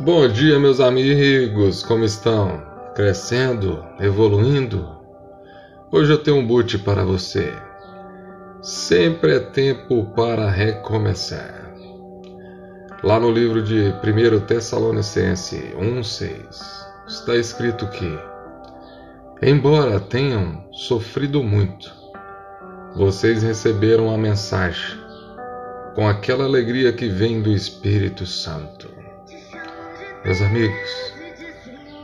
Bom dia, meus amigos, como estão? Crescendo? Evoluindo? Hoje eu tenho um boot para você. Sempre é tempo para recomeçar. Lá no livro de 1 Tessalonicense 1,6 está escrito que, embora tenham sofrido muito, vocês receberam a mensagem com aquela alegria que vem do Espírito Santo. Meus amigos,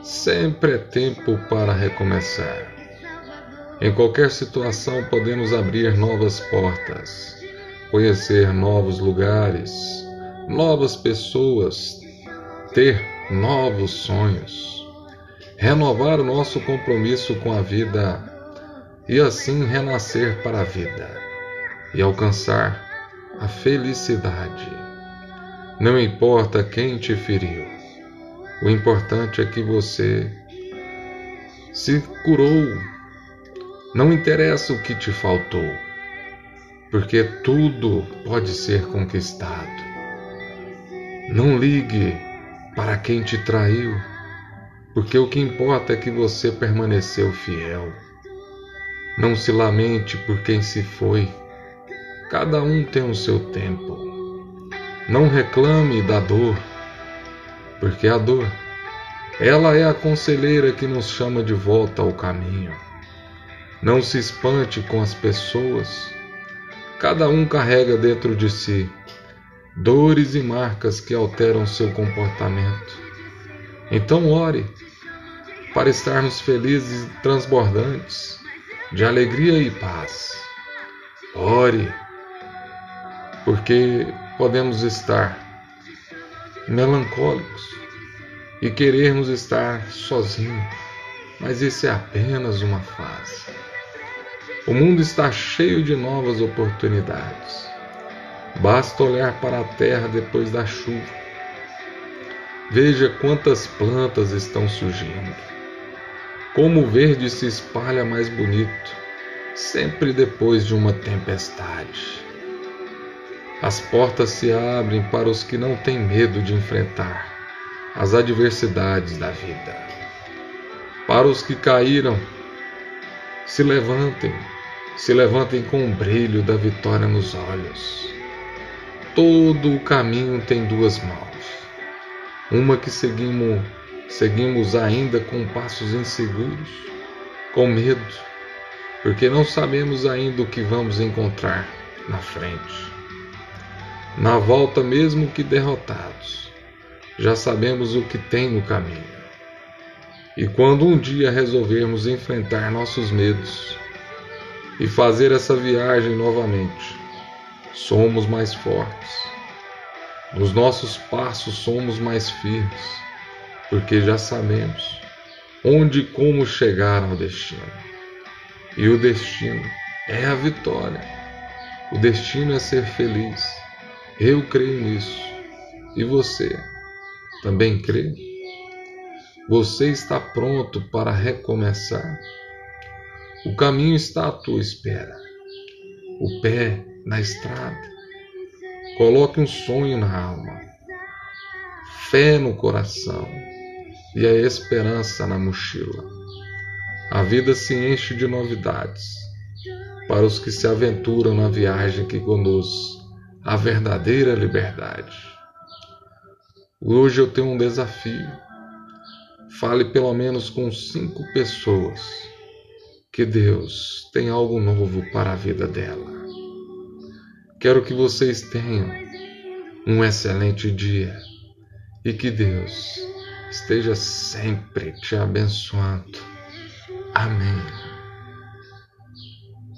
sempre é tempo para recomeçar. Em qualquer situação podemos abrir novas portas, conhecer novos lugares, novas pessoas, ter novos sonhos, renovar o nosso compromisso com a vida e assim renascer para a vida e alcançar a felicidade. Não importa quem te feriu o importante é que você se curou. Não interessa o que te faltou, porque tudo pode ser conquistado. Não ligue para quem te traiu, porque o que importa é que você permaneceu fiel. Não se lamente por quem se foi, cada um tem o seu tempo. Não reclame da dor, porque a dor, ela é a conselheira que nos chama de volta ao caminho. Não se espante com as pessoas, cada um carrega dentro de si dores e marcas que alteram seu comportamento. Então ore para estarmos felizes e transbordantes de alegria e paz. Ore, porque podemos estar melancólicos e querermos estar sozinhos, mas isso é apenas uma fase. O mundo está cheio de novas oportunidades. Basta olhar para a terra depois da chuva. Veja quantas plantas estão surgindo. Como o verde se espalha mais bonito, sempre depois de uma tempestade. As portas se abrem para os que não têm medo de enfrentar as adversidades da vida. Para os que caíram, se levantem, se levantem com o brilho da vitória nos olhos. Todo o caminho tem duas mãos. Uma que seguimos, seguimos ainda com passos inseguros, com medo, porque não sabemos ainda o que vamos encontrar na frente. Na volta, mesmo que derrotados, já sabemos o que tem no caminho. E quando um dia resolvermos enfrentar nossos medos e fazer essa viagem novamente, somos mais fortes. Nos nossos passos somos mais firmes, porque já sabemos onde e como chegar ao destino. E o destino é a vitória. O destino é ser feliz. Eu creio nisso. E você também crê? Você está pronto para recomeçar? O caminho está à tua espera. O pé na estrada. Coloque um sonho na alma, fé no coração e a esperança na mochila. A vida se enche de novidades para os que se aventuram na viagem que conduz a verdadeira liberdade. Hoje eu tenho um desafio. Fale pelo menos com cinco pessoas que Deus tem algo novo para a vida dela. Quero que vocês tenham um excelente dia e que Deus esteja sempre te abençoando. Amém.